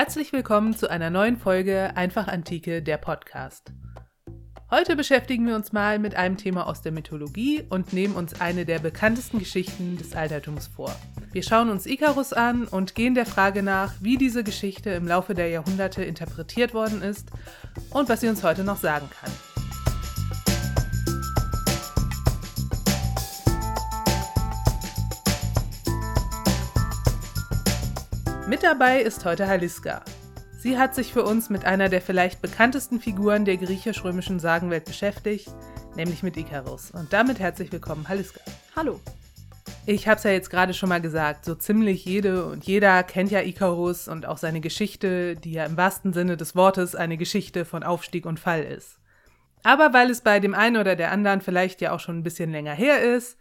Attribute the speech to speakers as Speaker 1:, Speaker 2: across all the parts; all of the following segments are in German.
Speaker 1: Herzlich willkommen zu einer neuen Folge Einfach Antike, der Podcast. Heute beschäftigen wir uns mal mit einem Thema aus der Mythologie und nehmen uns eine der bekanntesten Geschichten des Altertums vor. Wir schauen uns Ikarus an und gehen der Frage nach, wie diese Geschichte im Laufe der Jahrhunderte interpretiert worden ist und was sie uns heute noch sagen kann. Mit dabei ist heute Haliska. Sie hat sich für uns mit einer der vielleicht bekanntesten Figuren der griechisch-römischen Sagenwelt beschäftigt, nämlich mit Ikarus. Und damit herzlich willkommen, Haliska.
Speaker 2: Hallo.
Speaker 1: Ich habe es ja jetzt gerade schon mal gesagt, so ziemlich jede und jeder kennt ja Ikarus und auch seine Geschichte, die ja im wahrsten Sinne des Wortes eine Geschichte von Aufstieg und Fall ist. Aber weil es bei dem einen oder der anderen vielleicht ja auch schon ein bisschen länger her ist,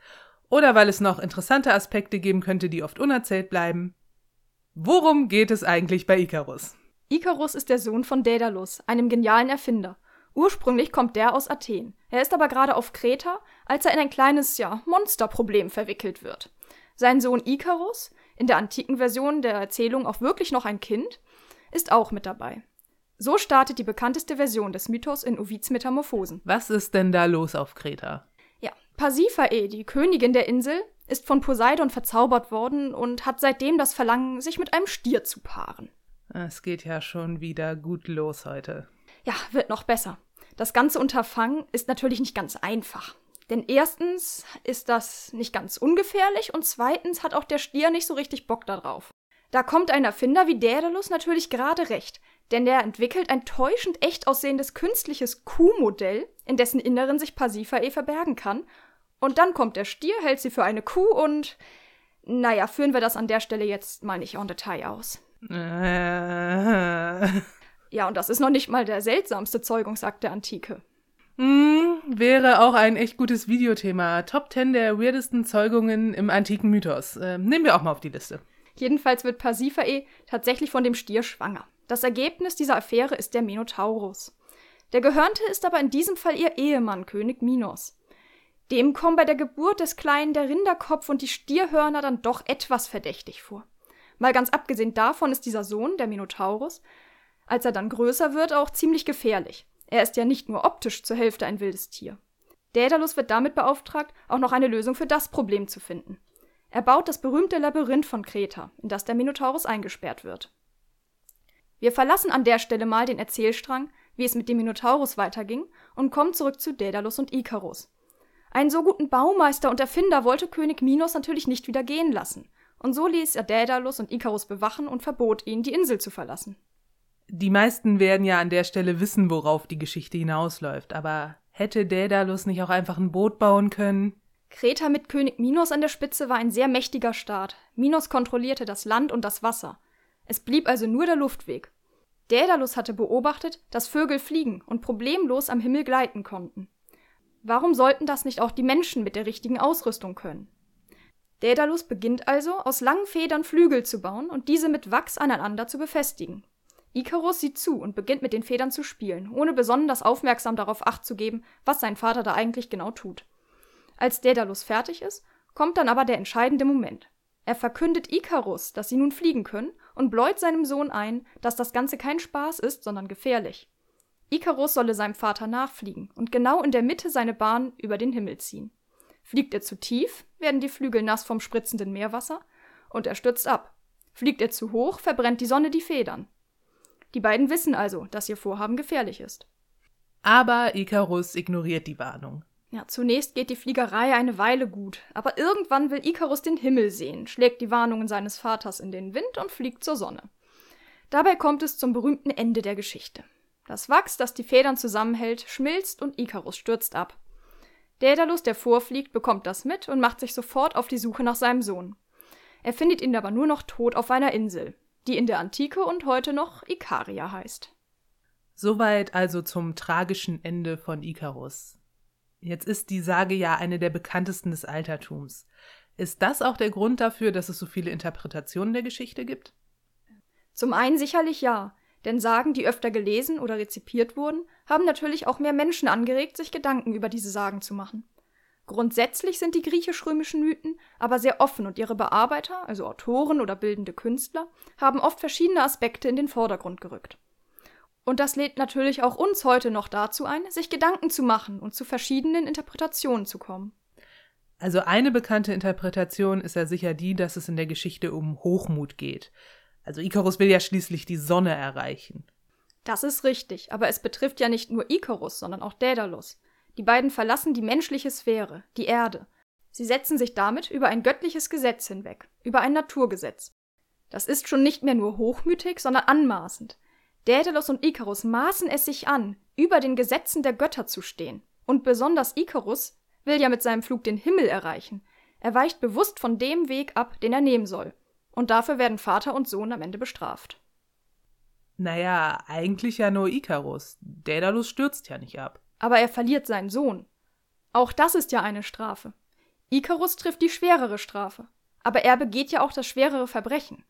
Speaker 1: oder weil es noch interessante Aspekte geben könnte, die oft unerzählt bleiben, Worum geht es eigentlich bei Ikarus?
Speaker 2: Ikarus ist der Sohn von Daedalus, einem genialen Erfinder. Ursprünglich kommt der aus Athen. Er ist aber gerade auf Kreta, als er in ein kleines, ja, Monsterproblem verwickelt wird. Sein Sohn Ikarus, in der antiken Version der Erzählung auch wirklich noch ein Kind, ist auch mit dabei. So startet die bekannteste Version des Mythos in Ovids Metamorphosen.
Speaker 1: Was ist denn da los auf Kreta?
Speaker 2: Ja, Pasiphae, die Königin der Insel, ist von Poseidon verzaubert worden und hat seitdem das Verlangen, sich mit einem Stier zu paaren.
Speaker 1: Es geht ja schon wieder gut los heute.
Speaker 2: Ja, wird noch besser. Das ganze Unterfangen ist natürlich nicht ganz einfach. Denn erstens ist das nicht ganz ungefährlich und zweitens hat auch der Stier nicht so richtig Bock darauf. Da kommt ein Erfinder wie Daedalus natürlich gerade recht, denn der entwickelt ein täuschend echt aussehendes künstliches Kuhmodell, in dessen Inneren sich Pasiphae verbergen kann und dann kommt der Stier, hält sie für eine Kuh und. Naja, führen wir das an der Stelle jetzt mal nicht en Detail aus.
Speaker 1: Äh.
Speaker 2: Ja, und das ist noch nicht mal der seltsamste Zeugungsakt der Antike.
Speaker 1: Mm, wäre auch ein echt gutes Videothema. Top 10 der weirdesten Zeugungen im antiken Mythos. Äh, nehmen wir auch mal auf die Liste.
Speaker 2: Jedenfalls wird Pasiphae tatsächlich von dem Stier schwanger. Das Ergebnis dieser Affäre ist der Minotaurus. Der Gehörnte ist aber in diesem Fall ihr Ehemann, König Minos. Dem kommen bei der Geburt des Kleinen der Rinderkopf und die Stierhörner dann doch etwas verdächtig vor. Mal ganz abgesehen davon ist dieser Sohn, der Minotaurus, als er dann größer wird, auch ziemlich gefährlich. Er ist ja nicht nur optisch zur Hälfte ein wildes Tier. Daedalus wird damit beauftragt, auch noch eine Lösung für das Problem zu finden. Er baut das berühmte Labyrinth von Kreta, in das der Minotaurus eingesperrt wird. Wir verlassen an der Stelle mal den Erzählstrang, wie es mit dem Minotaurus weiterging, und kommen zurück zu Daedalus und Ikarus. Einen so guten Baumeister und Erfinder wollte König Minos natürlich nicht wieder gehen lassen. Und so ließ er Daedalus und Ikarus bewachen und verbot ihnen, die Insel zu verlassen.
Speaker 1: Die meisten werden ja an der Stelle wissen, worauf die Geschichte hinausläuft, aber hätte Daedalus nicht auch einfach ein Boot bauen können?
Speaker 2: Kreta mit König Minos an der Spitze war ein sehr mächtiger Staat. Minos kontrollierte das Land und das Wasser. Es blieb also nur der Luftweg. Daedalus hatte beobachtet, dass Vögel fliegen und problemlos am Himmel gleiten konnten. Warum sollten das nicht auch die Menschen mit der richtigen Ausrüstung können? Daedalus beginnt also, aus langen Federn Flügel zu bauen und diese mit Wachs aneinander zu befestigen. Ikarus sieht zu und beginnt mit den Federn zu spielen, ohne besonders aufmerksam darauf acht zu geben, was sein Vater da eigentlich genau tut. Als Daedalus fertig ist, kommt dann aber der entscheidende Moment. Er verkündet Ikarus, dass sie nun fliegen können und bläut seinem Sohn ein, dass das Ganze kein Spaß ist, sondern gefährlich. Ikarus solle seinem Vater nachfliegen und genau in der Mitte seine Bahn über den Himmel ziehen. Fliegt er zu tief, werden die Flügel nass vom spritzenden Meerwasser und er stürzt ab. Fliegt er zu hoch, verbrennt die Sonne die Federn. Die beiden wissen also, dass ihr Vorhaben gefährlich ist.
Speaker 1: Aber Ikarus ignoriert die Warnung.
Speaker 2: Ja, zunächst geht die Fliegerei eine Weile gut, aber irgendwann will Ikarus den Himmel sehen, schlägt die Warnungen seines Vaters in den Wind und fliegt zur Sonne. Dabei kommt es zum berühmten Ende der Geschichte. Das Wachs, das die Federn zusammenhält, schmilzt und Ikarus stürzt ab. Daedalus, der vorfliegt, bekommt das mit und macht sich sofort auf die Suche nach seinem Sohn. Er findet ihn aber nur noch tot auf einer Insel, die in der Antike und heute noch Ikaria heißt.
Speaker 1: Soweit also zum tragischen Ende von Ikarus. Jetzt ist die Sage ja eine der bekanntesten des Altertums. Ist das auch der Grund dafür, dass es so viele Interpretationen der Geschichte gibt?
Speaker 2: Zum einen sicherlich ja. Denn Sagen, die öfter gelesen oder rezipiert wurden, haben natürlich auch mehr Menschen angeregt, sich Gedanken über diese Sagen zu machen. Grundsätzlich sind die griechisch-römischen Mythen aber sehr offen und ihre Bearbeiter, also Autoren oder bildende Künstler, haben oft verschiedene Aspekte in den Vordergrund gerückt. Und das lädt natürlich auch uns heute noch dazu ein, sich Gedanken zu machen und zu verschiedenen Interpretationen zu kommen.
Speaker 1: Also eine bekannte Interpretation ist ja sicher die, dass es in der Geschichte um Hochmut geht. Also Ikarus will ja schließlich die Sonne erreichen.
Speaker 2: Das ist richtig, aber es betrifft ja nicht nur Ikarus, sondern auch Daedalus. Die beiden verlassen die menschliche Sphäre, die Erde. Sie setzen sich damit über ein göttliches Gesetz hinweg, über ein Naturgesetz. Das ist schon nicht mehr nur hochmütig, sondern anmaßend. Daedalus und Ikarus maßen es sich an, über den Gesetzen der Götter zu stehen. Und besonders Ikarus will ja mit seinem Flug den Himmel erreichen. Er weicht bewusst von dem Weg ab, den er nehmen soll. Und dafür werden Vater und Sohn am Ende bestraft.
Speaker 1: Naja, eigentlich ja nur Ikarus. Daedalus stürzt ja nicht ab
Speaker 2: aber er verliert seinen Sohn. Auch das ist ja eine Strafe. Ikarus trifft die schwerere Strafe, aber er begeht ja auch das schwerere Verbrechen.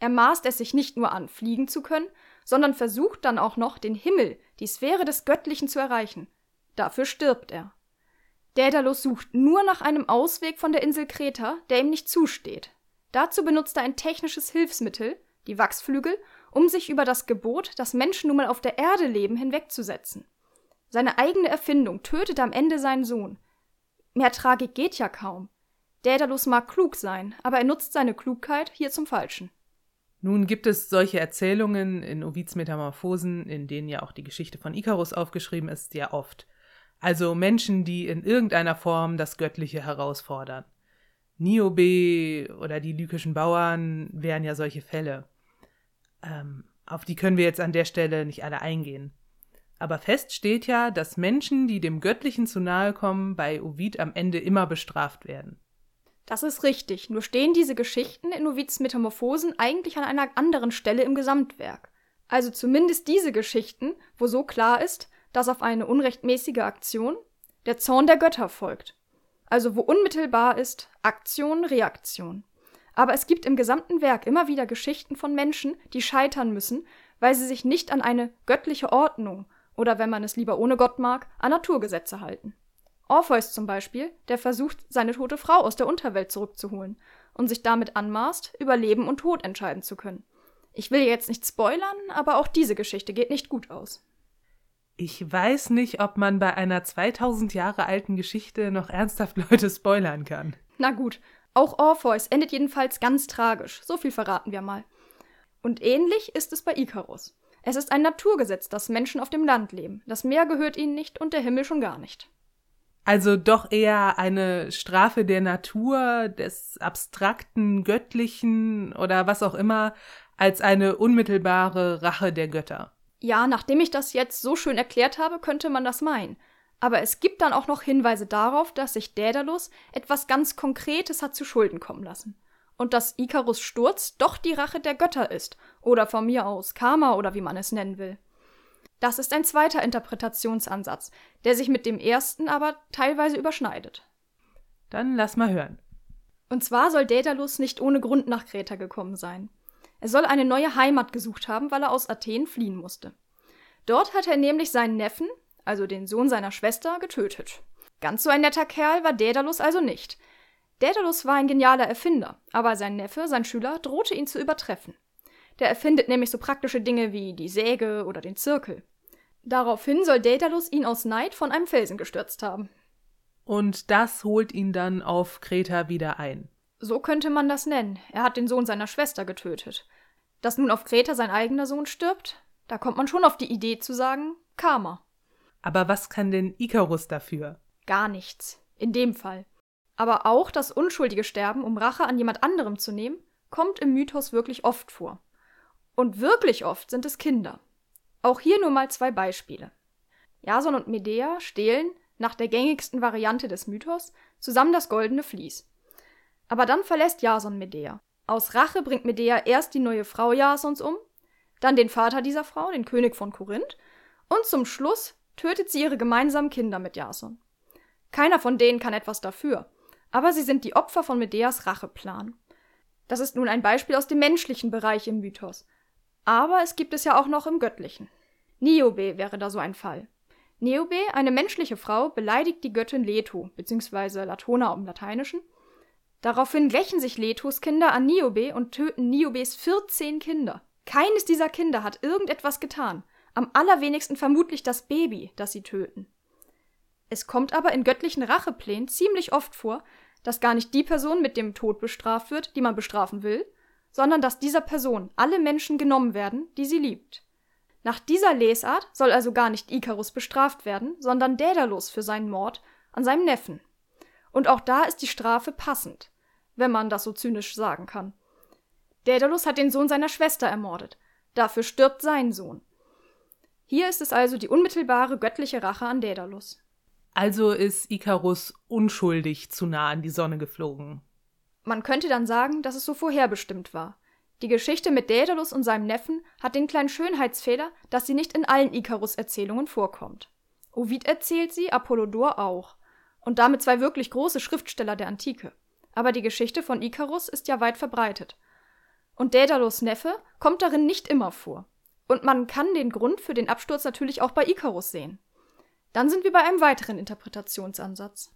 Speaker 2: Er maßt es sich nicht nur an, fliegen zu können, sondern versucht dann auch noch, den Himmel, die Sphäre des Göttlichen zu erreichen. Dafür stirbt er. Daedalus sucht nur nach einem Ausweg von der Insel Kreta, der ihm nicht zusteht. Dazu benutzt er ein technisches Hilfsmittel, die Wachsflügel, um sich über das Gebot, dass Menschen nun mal auf der Erde leben, hinwegzusetzen. Seine eigene Erfindung tötet am Ende seinen Sohn. Mehr Tragik geht ja kaum. Daedalus mag klug sein, aber er nutzt seine Klugheit hier zum Falschen.
Speaker 1: Nun gibt es solche Erzählungen in Ovids Metamorphosen, in denen ja auch die Geschichte von Ikarus aufgeschrieben ist, ja oft. Also Menschen, die in irgendeiner Form das Göttliche herausfordern. Niobe oder die lykischen Bauern wären ja solche Fälle. Ähm, auf die können wir jetzt an der Stelle nicht alle eingehen. Aber fest steht ja, dass Menschen, die dem Göttlichen zu nahe kommen, bei Ovid am Ende immer bestraft werden.
Speaker 2: Das ist richtig, nur stehen diese Geschichten in Ovids Metamorphosen eigentlich an einer anderen Stelle im Gesamtwerk. Also zumindest diese Geschichten, wo so klar ist, dass auf eine unrechtmäßige Aktion der Zorn der Götter folgt. Also wo unmittelbar ist Aktion, Reaktion. Aber es gibt im gesamten Werk immer wieder Geschichten von Menschen, die scheitern müssen, weil sie sich nicht an eine göttliche Ordnung oder wenn man es lieber ohne Gott mag, an Naturgesetze halten. Orpheus zum Beispiel, der versucht, seine tote Frau aus der Unterwelt zurückzuholen und sich damit anmaßt, über Leben und Tod entscheiden zu können. Ich will jetzt nicht spoilern, aber auch diese Geschichte geht nicht gut aus.
Speaker 1: Ich weiß nicht, ob man bei einer 2000 Jahre alten Geschichte noch ernsthaft Leute spoilern kann.
Speaker 2: Na gut, auch Orpheus endet jedenfalls ganz tragisch, so viel verraten wir mal. Und ähnlich ist es bei Ikarus. Es ist ein Naturgesetz, dass Menschen auf dem Land leben. Das Meer gehört ihnen nicht und der Himmel schon gar nicht.
Speaker 1: Also doch eher eine Strafe der Natur, des abstrakten, göttlichen oder was auch immer, als eine unmittelbare Rache der Götter.
Speaker 2: Ja, nachdem ich das jetzt so schön erklärt habe, könnte man das meinen. Aber es gibt dann auch noch Hinweise darauf, dass sich Daedalus etwas ganz Konkretes hat zu Schulden kommen lassen und dass Ikarus Sturz doch die Rache der Götter ist oder von mir aus Karma oder wie man es nennen will. Das ist ein zweiter Interpretationsansatz, der sich mit dem ersten aber teilweise überschneidet.
Speaker 1: Dann lass mal hören.
Speaker 2: Und zwar soll Daedalus nicht ohne Grund nach Kreta gekommen sein. Er soll eine neue Heimat gesucht haben, weil er aus Athen fliehen musste. Dort hat er nämlich seinen Neffen, also den Sohn seiner Schwester, getötet. Ganz so ein netter Kerl war Daedalus also nicht, Daedalus war ein genialer Erfinder, aber sein Neffe, sein Schüler, drohte ihn zu übertreffen. Der erfindet nämlich so praktische Dinge wie die Säge oder den Zirkel. Daraufhin soll Daedalus ihn aus Neid von einem Felsen gestürzt haben.
Speaker 1: Und das holt ihn dann auf Kreta wieder ein.
Speaker 2: So könnte man das nennen. Er hat den Sohn seiner Schwester getötet. Dass nun auf Kreta sein eigener Sohn stirbt, da kommt man schon auf die Idee zu sagen, Karma.
Speaker 1: Aber was kann denn Ikarus dafür?
Speaker 2: Gar nichts. In dem Fall. Aber auch das unschuldige Sterben, um Rache an jemand anderem zu nehmen, kommt im Mythos wirklich oft vor. Und wirklich oft sind es Kinder. Auch hier nur mal zwei Beispiele. Jason und Medea stehlen, nach der gängigsten Variante des Mythos, zusammen das goldene Vlies. Aber dann verlässt Jason Medea. Aus Rache bringt Medea erst die neue Frau Jasons um, dann den Vater dieser Frau, den König von Korinth, und zum Schluss tötet sie ihre gemeinsamen Kinder mit Jason. Keiner von denen kann etwas dafür aber sie sind die Opfer von Medeas Racheplan. Das ist nun ein Beispiel aus dem menschlichen Bereich im Mythos. Aber es gibt es ja auch noch im göttlichen. Niobe wäre da so ein Fall. Niobe, eine menschliche Frau, beleidigt die Göttin Leto, bzw. Latona im Lateinischen. Daraufhin rächen sich Letos Kinder an Niobe und töten Niobes 14 Kinder. Keines dieser Kinder hat irgendetwas getan. Am allerwenigsten vermutlich das Baby, das sie töten. Es kommt aber in göttlichen Racheplänen ziemlich oft vor, dass gar nicht die Person mit dem Tod bestraft wird, die man bestrafen will, sondern dass dieser Person alle Menschen genommen werden, die sie liebt. Nach dieser Lesart soll also gar nicht Ikarus bestraft werden, sondern Daedalus für seinen Mord an seinem Neffen. Und auch da ist die Strafe passend, wenn man das so zynisch sagen kann. Daedalus hat den Sohn seiner Schwester ermordet. Dafür stirbt sein Sohn. Hier ist es also die unmittelbare göttliche Rache an Daedalus.
Speaker 1: Also ist Ikarus unschuldig zu nah an die Sonne geflogen.
Speaker 2: Man könnte dann sagen, dass es so vorherbestimmt war. Die Geschichte mit Daedalus und seinem Neffen hat den kleinen Schönheitsfehler, dass sie nicht in allen Ikarus-Erzählungen vorkommt. Ovid erzählt sie, Apollodor auch. Und damit zwei wirklich große Schriftsteller der Antike. Aber die Geschichte von Ikarus ist ja weit verbreitet. Und Daedalus Neffe kommt darin nicht immer vor. Und man kann den Grund für den Absturz natürlich auch bei Ikarus sehen. Dann sind wir bei einem weiteren Interpretationsansatz.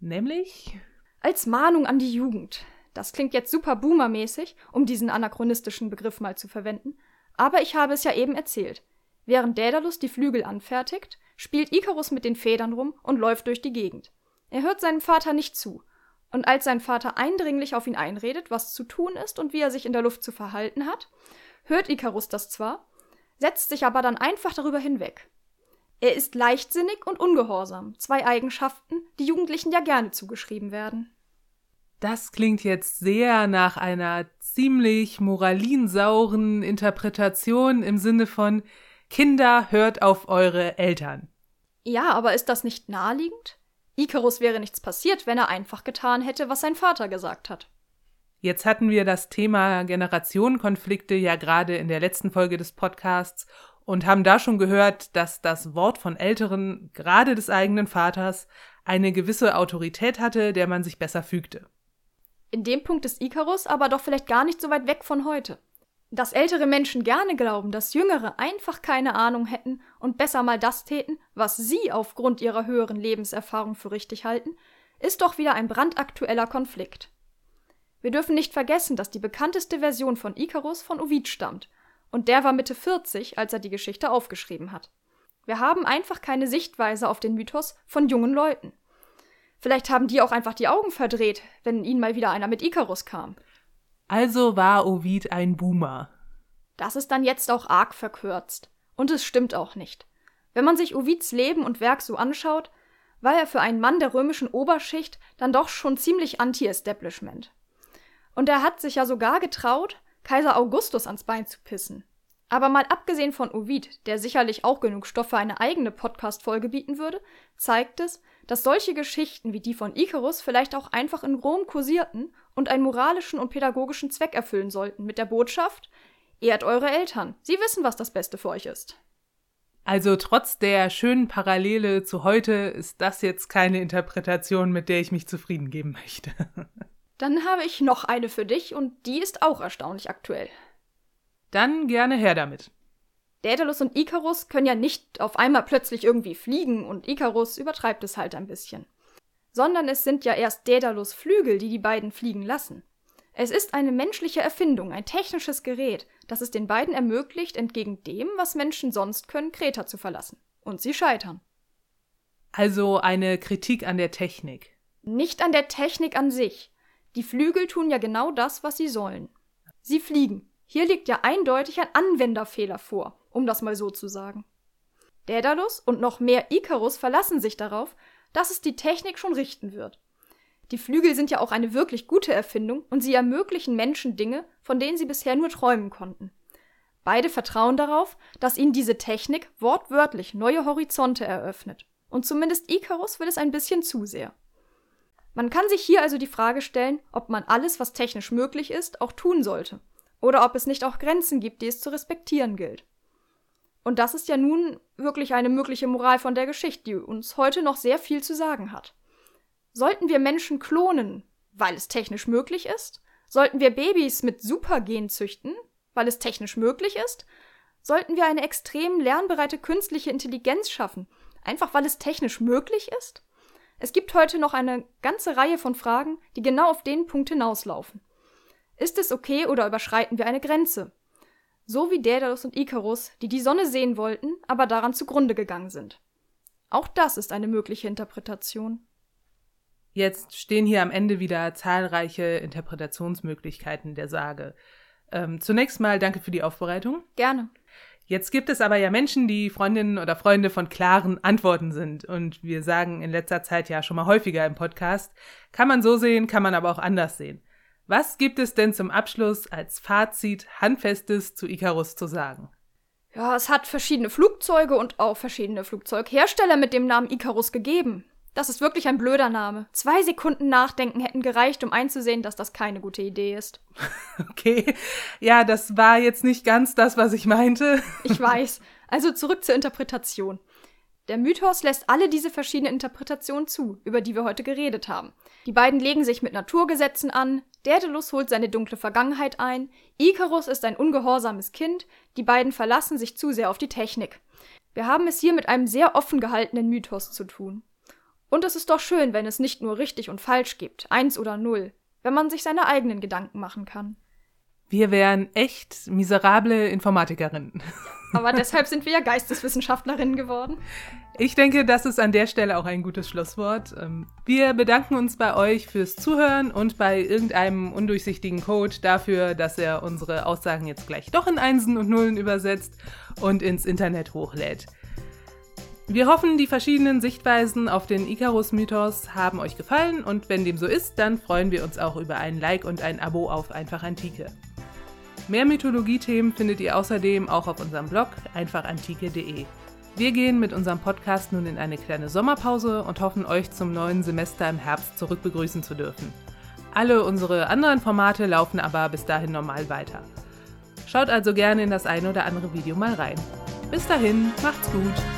Speaker 1: Nämlich?
Speaker 2: Als Mahnung an die Jugend. Das klingt jetzt super boomermäßig, um diesen anachronistischen Begriff mal zu verwenden, aber ich habe es ja eben erzählt. Während Daedalus die Flügel anfertigt, spielt Ikarus mit den Federn rum und läuft durch die Gegend. Er hört seinem Vater nicht zu, und als sein Vater eindringlich auf ihn einredet, was zu tun ist und wie er sich in der Luft zu verhalten hat, hört Ikarus das zwar, setzt sich aber dann einfach darüber hinweg. Er ist leichtsinnig und ungehorsam, zwei Eigenschaften, die Jugendlichen ja gerne zugeschrieben werden.
Speaker 1: Das klingt jetzt sehr nach einer ziemlich moralinsauren Interpretation im Sinne von Kinder, hört auf eure Eltern.
Speaker 2: Ja, aber ist das nicht naheliegend? Ikarus wäre nichts passiert, wenn er einfach getan hätte, was sein Vater gesagt hat.
Speaker 1: Jetzt hatten wir das Thema Generationenkonflikte ja gerade in der letzten Folge des Podcasts und haben da schon gehört, dass das Wort von Älteren, gerade des eigenen Vaters, eine gewisse Autorität hatte, der man sich besser fügte.
Speaker 2: In dem Punkt ist Ikarus aber doch vielleicht gar nicht so weit weg von heute. Dass ältere Menschen gerne glauben, dass Jüngere einfach keine Ahnung hätten und besser mal das täten, was sie aufgrund ihrer höheren Lebenserfahrung für richtig halten, ist doch wieder ein brandaktueller Konflikt. Wir dürfen nicht vergessen, dass die bekannteste Version von Ikarus von Ovid stammt und der war Mitte 40, als er die Geschichte aufgeschrieben hat. Wir haben einfach keine Sichtweise auf den Mythos von jungen Leuten. Vielleicht haben die auch einfach die Augen verdreht, wenn ihnen mal wieder einer mit Ikarus kam.
Speaker 1: Also war Ovid ein Boomer.
Speaker 2: Das ist dann jetzt auch arg verkürzt. Und es stimmt auch nicht. Wenn man sich Ovids Leben und Werk so anschaut, war er für einen Mann der römischen Oberschicht dann doch schon ziemlich anti-Establishment. Und er hat sich ja sogar getraut, Kaiser Augustus ans Bein zu pissen. Aber mal abgesehen von Ovid, der sicherlich auch genug Stoff für eine eigene Podcast-Folge bieten würde, zeigt es, dass solche Geschichten wie die von Icarus vielleicht auch einfach in Rom kursierten und einen moralischen und pädagogischen Zweck erfüllen sollten mit der Botschaft, ehrt eure Eltern, sie wissen, was das Beste für euch ist.
Speaker 1: Also trotz der schönen Parallele zu heute ist das jetzt keine Interpretation, mit der ich mich zufrieden geben möchte.
Speaker 2: Dann habe ich noch eine für dich und die ist auch erstaunlich aktuell.
Speaker 1: Dann gerne her damit.
Speaker 2: Daedalus und Ikarus können ja nicht auf einmal plötzlich irgendwie fliegen und Ikarus übertreibt es halt ein bisschen. Sondern es sind ja erst Daedalus Flügel, die die beiden fliegen lassen. Es ist eine menschliche Erfindung, ein technisches Gerät, das es den beiden ermöglicht, entgegen dem, was Menschen sonst können, Kreta zu verlassen. Und sie scheitern.
Speaker 1: Also eine Kritik an der Technik.
Speaker 2: Nicht an der Technik an sich. Die Flügel tun ja genau das, was sie sollen. Sie fliegen. Hier liegt ja eindeutig ein Anwenderfehler vor, um das mal so zu sagen. Daedalus und noch mehr Icarus verlassen sich darauf, dass es die Technik schon richten wird. Die Flügel sind ja auch eine wirklich gute Erfindung und sie ermöglichen Menschen Dinge, von denen sie bisher nur träumen konnten. Beide vertrauen darauf, dass ihnen diese Technik wortwörtlich neue Horizonte eröffnet. Und zumindest Icarus will es ein bisschen zu sehr. Man kann sich hier also die Frage stellen, ob man alles, was technisch möglich ist, auch tun sollte. Oder ob es nicht auch Grenzen gibt, die es zu respektieren gilt. Und das ist ja nun wirklich eine mögliche Moral von der Geschichte, die uns heute noch sehr viel zu sagen hat. Sollten wir Menschen klonen, weil es technisch möglich ist? Sollten wir Babys mit Supergen züchten, weil es technisch möglich ist? Sollten wir eine extrem lernbereite künstliche Intelligenz schaffen, einfach weil es technisch möglich ist? Es gibt heute noch eine ganze Reihe von Fragen, die genau auf den Punkt hinauslaufen. Ist es okay oder überschreiten wir eine Grenze? So wie Daedalus und Ikarus, die die Sonne sehen wollten, aber daran zugrunde gegangen sind. Auch das ist eine mögliche Interpretation.
Speaker 1: Jetzt stehen hier am Ende wieder zahlreiche Interpretationsmöglichkeiten der Sage. Ähm, zunächst mal danke für die Aufbereitung.
Speaker 2: Gerne.
Speaker 1: Jetzt gibt es aber ja Menschen, die Freundinnen oder Freunde von klaren Antworten sind. Und wir sagen in letzter Zeit ja schon mal häufiger im Podcast, kann man so sehen, kann man aber auch anders sehen. Was gibt es denn zum Abschluss als Fazit Handfestes zu Icarus zu sagen?
Speaker 2: Ja, es hat verschiedene Flugzeuge und auch verschiedene Flugzeughersteller mit dem Namen Icarus gegeben. Das ist wirklich ein blöder Name. Zwei Sekunden Nachdenken hätten gereicht, um einzusehen, dass das keine gute Idee ist.
Speaker 1: Okay. Ja, das war jetzt nicht ganz das, was ich meinte.
Speaker 2: Ich weiß. Also zurück zur Interpretation. Der Mythos lässt alle diese verschiedenen Interpretationen zu, über die wir heute geredet haben. Die beiden legen sich mit Naturgesetzen an, Daedalus holt seine dunkle Vergangenheit ein, Icarus ist ein ungehorsames Kind, die beiden verlassen sich zu sehr auf die Technik. Wir haben es hier mit einem sehr offen gehaltenen Mythos zu tun. Und es ist doch schön, wenn es nicht nur richtig und falsch gibt, eins oder null, wenn man sich seine eigenen Gedanken machen kann.
Speaker 1: Wir wären echt miserable Informatikerinnen.
Speaker 2: Aber deshalb sind wir ja Geisteswissenschaftlerinnen geworden.
Speaker 1: Ich denke, das ist an der Stelle auch ein gutes Schlusswort. Ähm, wir bedanken uns bei euch fürs Zuhören und bei irgendeinem undurchsichtigen Code dafür, dass er unsere Aussagen jetzt gleich doch in Einsen und Nullen übersetzt und ins Internet hochlädt. Wir hoffen, die verschiedenen Sichtweisen auf den Icarus-Mythos haben euch gefallen und wenn dem so ist, dann freuen wir uns auch über ein Like und ein Abo auf Einfach Antike. Mehr Mythologie-Themen findet ihr außerdem auch auf unserem Blog einfachantike.de. Wir gehen mit unserem Podcast nun in eine kleine Sommerpause und hoffen, euch zum neuen Semester im Herbst zurück begrüßen zu dürfen. Alle unsere anderen Formate laufen aber bis dahin normal weiter. Schaut also gerne in das eine oder andere Video mal rein. Bis dahin, macht's gut!